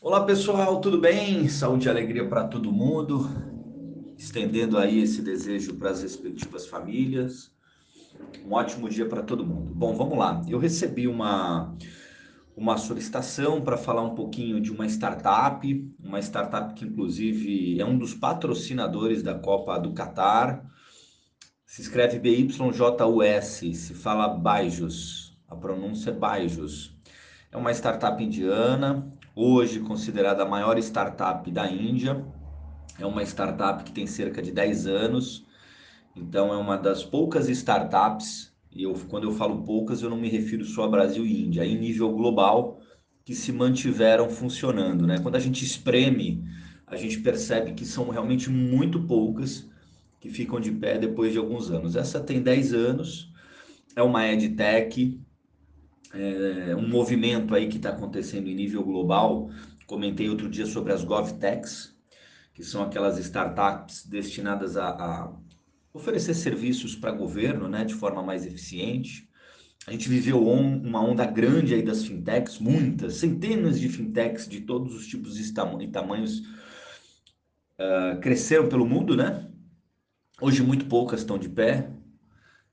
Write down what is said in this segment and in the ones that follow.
Olá pessoal, tudo bem? Saúde e alegria para todo mundo. Estendendo aí esse desejo para as respectivas famílias. Um ótimo dia para todo mundo. Bom, vamos lá. Eu recebi uma uma solicitação para falar um pouquinho de uma startup, uma startup que inclusive é um dos patrocinadores da Copa do Catar. Se escreve BYJUS, se fala Baijos, a pronúncia é Baijos. É uma startup indiana, hoje considerada a maior startup da Índia. É uma startup que tem cerca de 10 anos, então é uma das poucas startups e eu, quando eu falo poucas, eu não me refiro só a Brasil e Índia, em nível global, que se mantiveram funcionando. Né? Quando a gente espreme, a gente percebe que são realmente muito poucas que ficam de pé depois de alguns anos. Essa tem 10 anos, é uma EdTech, é um movimento aí que está acontecendo em nível global. Comentei outro dia sobre as GovTechs, que são aquelas startups destinadas a, a oferecer serviços para governo né, de forma mais eficiente. A gente viveu on, uma onda grande aí das fintechs, muitas, centenas de fintechs de todos os tipos e, tamanhos uh, cresceram pelo mundo, né? Hoje muito poucas estão de pé,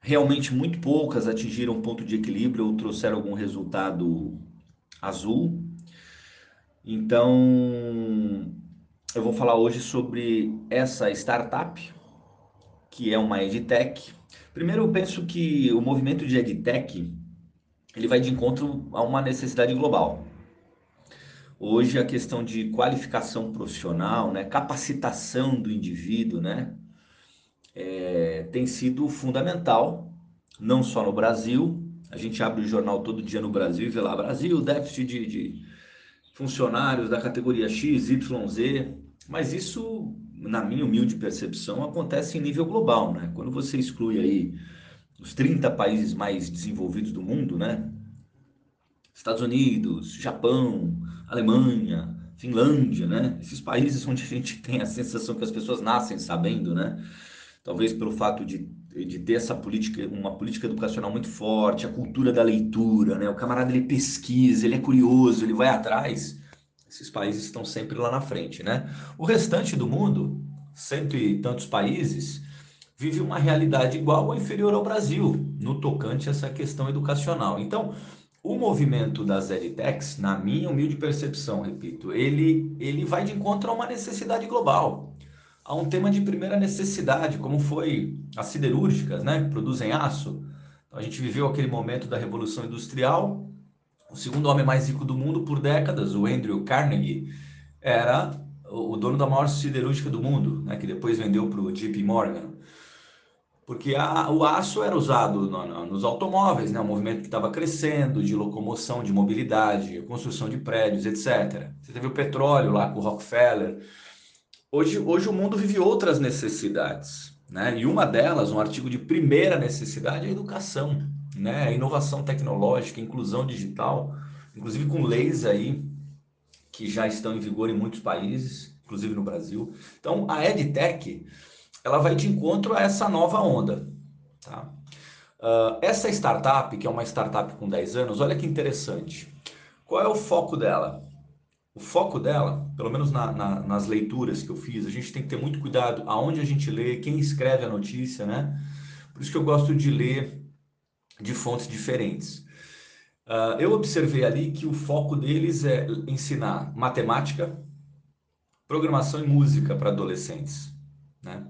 realmente muito poucas atingiram ponto de equilíbrio ou trouxeram algum resultado azul. Então, eu vou falar hoje sobre essa startup, que é uma edtech. Primeiro, eu penso que o movimento de edtech ele vai de encontro a uma necessidade global. Hoje a questão de qualificação profissional, né, capacitação do indivíduo, né, é, tem sido fundamental, não só no Brasil. A gente abre o jornal todo dia no Brasil e vê lá Brasil déficit de, de funcionários da categoria X, Y, Z. Mas isso na minha humilde percepção, acontece em nível global, né? Quando você exclui aí os 30 países mais desenvolvidos do mundo, né? Estados Unidos, Japão, Alemanha, Finlândia, né? Esses países onde a gente tem a sensação que as pessoas nascem sabendo, né? Talvez pelo fato de, de ter essa política, uma política educacional muito forte, a cultura da leitura, né? O camarada ele pesquisa, ele é curioso, ele vai atrás esses países estão sempre lá na frente, né? O restante do mundo, cento e tantos países, vive uma realidade igual ou inferior ao Brasil no tocante a essa questão educacional. Então, o movimento das edtechs, na minha humilde percepção, repito, ele, ele vai de encontro a uma necessidade global, a um tema de primeira necessidade, como foi as siderúrgicas, né, que produzem aço. Então, a gente viveu aquele momento da Revolução Industrial, o segundo homem mais rico do mundo por décadas, o Andrew Carnegie, era o dono da maior siderúrgica do mundo, né, que depois vendeu para o JP Morgan. Porque a, o aço era usado no, no, nos automóveis, né, um movimento que estava crescendo, de locomoção, de mobilidade, construção de prédios, etc. Você teve o petróleo lá com o Rockefeller. Hoje, hoje o mundo vive outras necessidades. Né? E uma delas, um artigo de primeira necessidade, é a educação né? Inovação tecnológica, inclusão digital, inclusive com leis aí que já estão em vigor em muitos países, inclusive no Brasil. Então, a EdTech, ela vai de encontro a essa nova onda, tá? Uh, essa startup, que é uma startup com 10 anos, olha que interessante. Qual é o foco dela? O foco dela, pelo menos na, na, nas leituras que eu fiz, a gente tem que ter muito cuidado aonde a gente lê, quem escreve a notícia, né? Por isso que eu gosto de ler de fontes diferentes. Uh, eu observei ali que o foco deles é ensinar matemática, programação e música para adolescentes, né?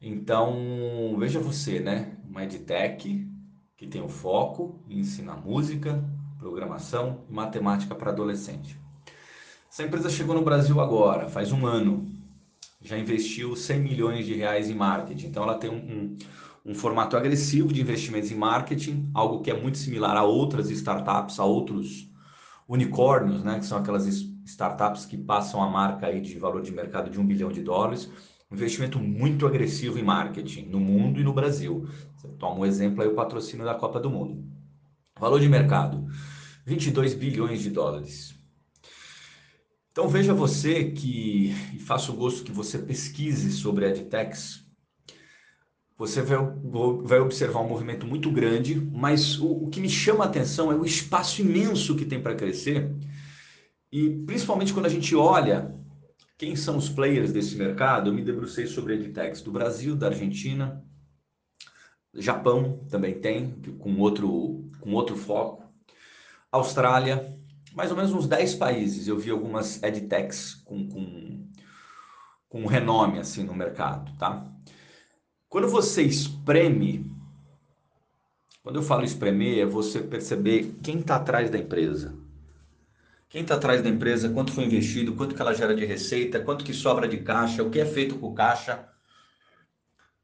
Então, veja você, né? Uma edtech que tem o foco em ensinar música, programação e matemática para adolescente. Essa empresa chegou no Brasil agora, faz um ano. Já investiu 100 milhões de reais em marketing. Então, ela tem um, um um formato agressivo de investimentos em marketing, algo que é muito similar a outras startups, a outros unicórnios, né, que são aquelas startups que passam a marca aí de valor de mercado de um bilhão de dólares. Investimento muito agressivo em marketing no mundo e no Brasil. Você toma um exemplo aí, o patrocínio da Copa do Mundo. Valor de mercado, 22 bilhões de dólares. Então veja você que, e faça o gosto que você pesquise sobre EdTechs, você vai, vai observar um movimento muito grande, mas o, o que me chama a atenção é o espaço imenso que tem para crescer. E principalmente quando a gente olha quem são os players desse mercado, eu me debrucei sobre edtechs do Brasil, da Argentina, Japão também tem, com outro, com outro foco, Austrália, mais ou menos uns 10 países eu vi algumas edtechs com, com, com renome assim no mercado, tá? Quando você espreme, quando eu falo espremer, é você perceber quem está atrás da empresa. Quem está atrás da empresa, quanto foi investido, quanto que ela gera de receita, quanto que sobra de caixa, o que é feito com caixa.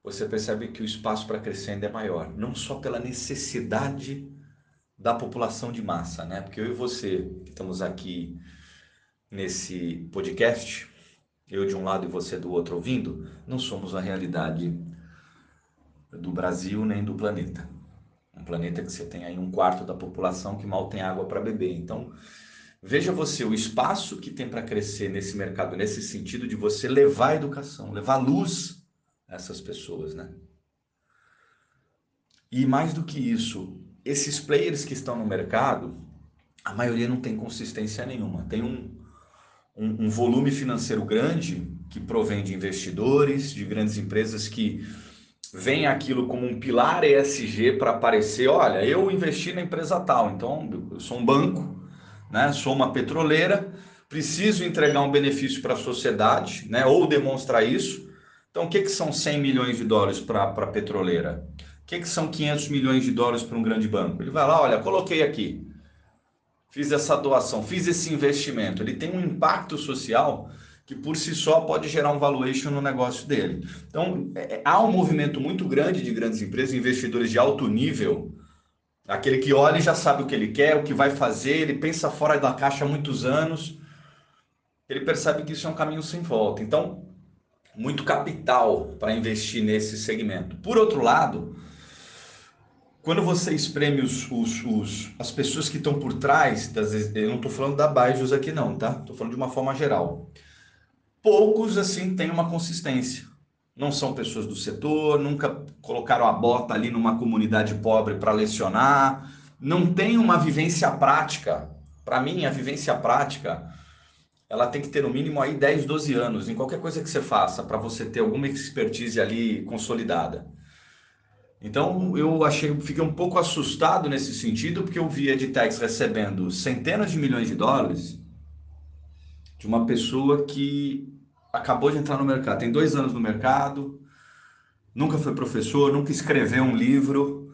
Você percebe que o espaço para crescer ainda é maior, não só pela necessidade da população de massa, né? Porque eu e você, que estamos aqui nesse podcast, eu de um lado e você do outro ouvindo, não somos a realidade do Brasil nem do planeta. Um planeta que você tem aí um quarto da população que mal tem água para beber. Então, veja você o espaço que tem para crescer nesse mercado, nesse sentido de você levar a educação, levar luz a essas pessoas, né? E mais do que isso, esses players que estão no mercado, a maioria não tem consistência nenhuma. Tem um, um, um volume financeiro grande que provém de investidores, de grandes empresas que vem aquilo como um pilar ESG para aparecer, olha, eu investi na empresa tal, então eu sou um banco, né? Sou uma petroleira, preciso entregar um benefício para a sociedade, né? Ou demonstrar isso. Então, o que, que são 100 milhões de dólares para a petroleira? Que, que são 500 milhões de dólares para um grande banco? Ele vai lá, olha, coloquei aqui, fiz essa doação, fiz esse investimento. Ele tem um impacto social que por si só pode gerar um valuation no negócio dele. Então, é, é, há um movimento muito grande de grandes empresas, investidores de alto nível, aquele que olha e já sabe o que ele quer, o que vai fazer, ele pensa fora da caixa há muitos anos, ele percebe que isso é um caminho sem volta. Então, muito capital para investir nesse segmento. Por outro lado, quando você espreme os, os, os, as pessoas que estão por trás, das, eu não estou falando da Baijos aqui não, tá? Estou falando de uma forma geral poucos assim têm uma consistência. Não são pessoas do setor, nunca colocaram a bota ali numa comunidade pobre para lecionar, não tem uma vivência prática. Para mim, a vivência prática, ela tem que ter no mínimo aí 10, 12 anos em qualquer coisa que você faça, para você ter alguma expertise ali consolidada. Então, eu achei, fiquei um pouco assustado nesse sentido, porque eu vi edtechs recebendo centenas de milhões de dólares de uma pessoa que acabou de entrar no mercado, tem dois anos no mercado, nunca foi professor, nunca escreveu um livro,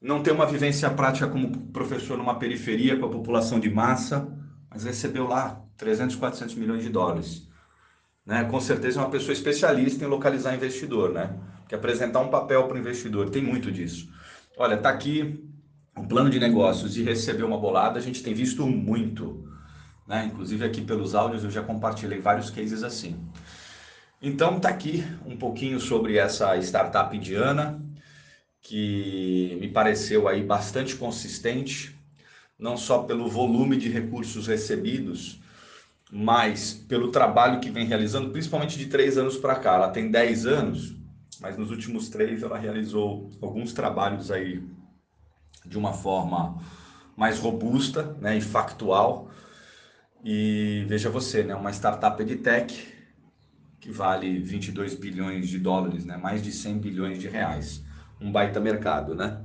não tem uma vivência prática como professor numa periferia com a população de massa, mas recebeu lá 300, 400 milhões de dólares. Né? Com certeza é uma pessoa especialista em localizar investidor, né? Que apresentar um papel para o investidor, tem muito disso. Olha, tá aqui o plano de negócios e receber uma bolada, a gente tem visto muito. Né? Inclusive aqui pelos áudios eu já compartilhei vários cases assim. Então tá aqui um pouquinho sobre essa startup indiana que me pareceu aí bastante consistente, não só pelo volume de recursos recebidos, mas pelo trabalho que vem realizando, principalmente de três anos para cá. Ela tem dez anos, mas nos últimos três ela realizou alguns trabalhos aí de uma forma mais robusta né, e factual e veja você, né, uma startup de tech que vale 22 bilhões de dólares, né, mais de 100 bilhões de reais. Um baita mercado, né?